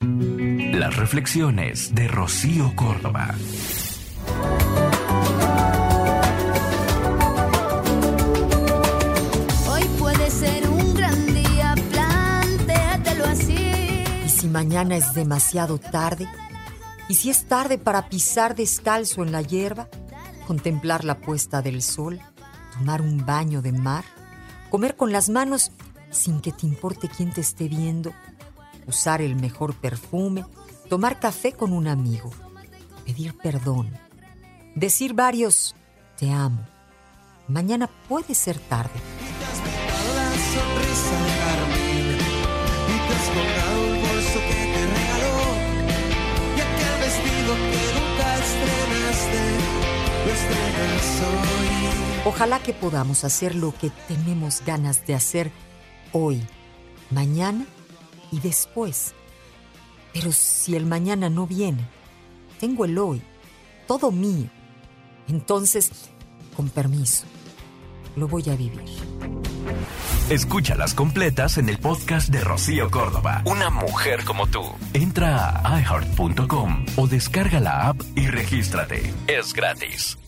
Las reflexiones de Rocío Córdoba. Hoy puede ser un gran día, plantéatelo así. ¿Y si mañana es demasiado tarde? ¿Y si es tarde para pisar descalzo en la hierba? ¿Contemplar la puesta del sol? ¿Tomar un baño de mar? ¿Comer con las manos sin que te importe quién te esté viendo? ¿Usar el mejor perfume? ¿Tomar café con un amigo? ¿Pedir perdón? ¿Decir varios te amo? Mañana puede ser tarde. Ojalá que podamos hacer lo que tenemos ganas de hacer hoy, mañana y después. Pero si el mañana no viene, tengo el hoy, todo mío. Entonces, con permiso, lo voy a vivir. Escúchalas completas en el podcast de Rocío Córdoba. Una mujer como tú. Entra a iHeart.com o descarga la app y regístrate. Es gratis.